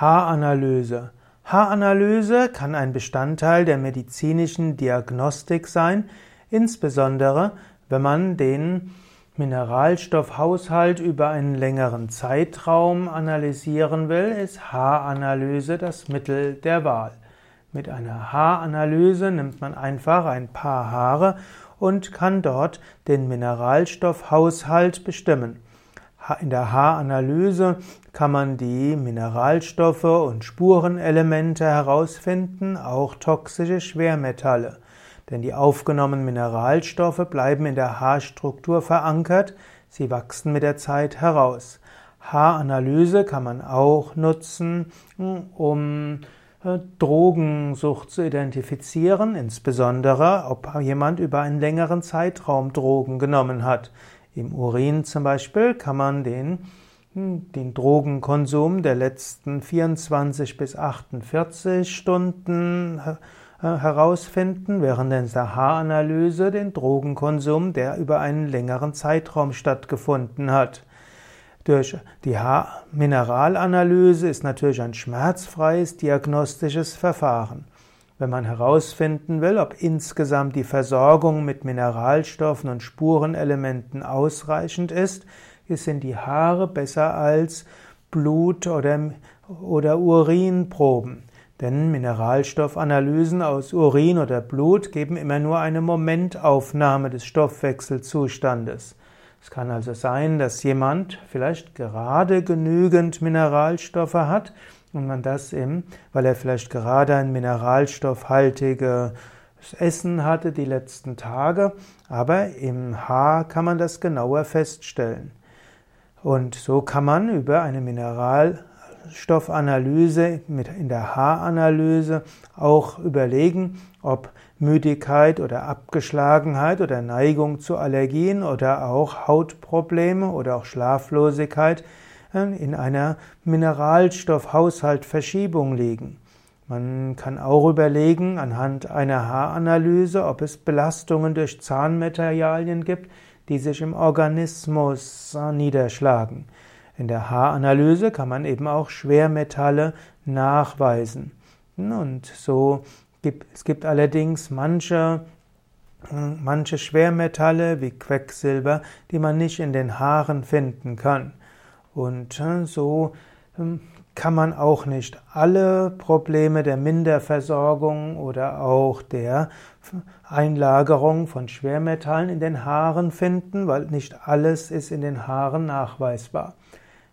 Haaranalyse. Haaranalyse kann ein Bestandteil der medizinischen Diagnostik sein, insbesondere wenn man den Mineralstoffhaushalt über einen längeren Zeitraum analysieren will, ist Haaranalyse das Mittel der Wahl. Mit einer Haaranalyse nimmt man einfach ein paar Haare und kann dort den Mineralstoffhaushalt bestimmen. In der Haaranalyse kann man die Mineralstoffe und Spurenelemente herausfinden, auch toxische Schwermetalle. Denn die aufgenommenen Mineralstoffe bleiben in der Haarstruktur verankert, sie wachsen mit der Zeit heraus. Haaranalyse kann man auch nutzen, um äh, Drogensucht zu identifizieren, insbesondere ob jemand über einen längeren Zeitraum Drogen genommen hat. Im Urin zum Beispiel kann man den, hm, den Drogenkonsum der letzten 24 bis 48 Stunden äh, herausfinden, während in der Haaranalyse den Drogenkonsum, der über einen längeren Zeitraum stattgefunden hat. Durch die Haarmineralanalyse ist natürlich ein schmerzfreies diagnostisches Verfahren. Wenn man herausfinden will, ob insgesamt die Versorgung mit Mineralstoffen und Spurenelementen ausreichend ist, sind die Haare besser als Blut- oder, oder Urinproben. Denn Mineralstoffanalysen aus Urin oder Blut geben immer nur eine Momentaufnahme des Stoffwechselzustandes. Es kann also sein, dass jemand vielleicht gerade genügend Mineralstoffe hat und man das im, weil er vielleicht gerade ein mineralstoffhaltiges Essen hatte die letzten Tage, aber im Haar kann man das genauer feststellen. Und so kann man über eine Mineralstoffanalyse mit in der Haaranalyse auch überlegen, ob Müdigkeit oder Abgeschlagenheit oder Neigung zu Allergien oder auch Hautprobleme oder auch Schlaflosigkeit in einer Mineralstoffhaushaltverschiebung liegen. Man kann auch überlegen, anhand einer Haaranalyse, ob es Belastungen durch Zahnmaterialien gibt, die sich im Organismus niederschlagen. In der Haaranalyse kann man eben auch Schwermetalle nachweisen. Und so gibt es gibt allerdings manche manche Schwermetalle wie Quecksilber, die man nicht in den Haaren finden kann. Und äh, so kann man auch nicht alle Probleme der Minderversorgung oder auch der Einlagerung von Schwermetallen in den Haaren finden, weil nicht alles ist in den Haaren nachweisbar.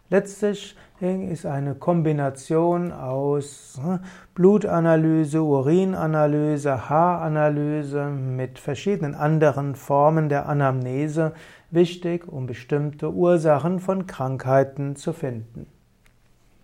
Letztlich ist eine Kombination aus äh, Blutanalyse, Urinanalyse, Haaranalyse mit verschiedenen anderen Formen der Anamnese wichtig, um bestimmte Ursachen von Krankheiten zu finden.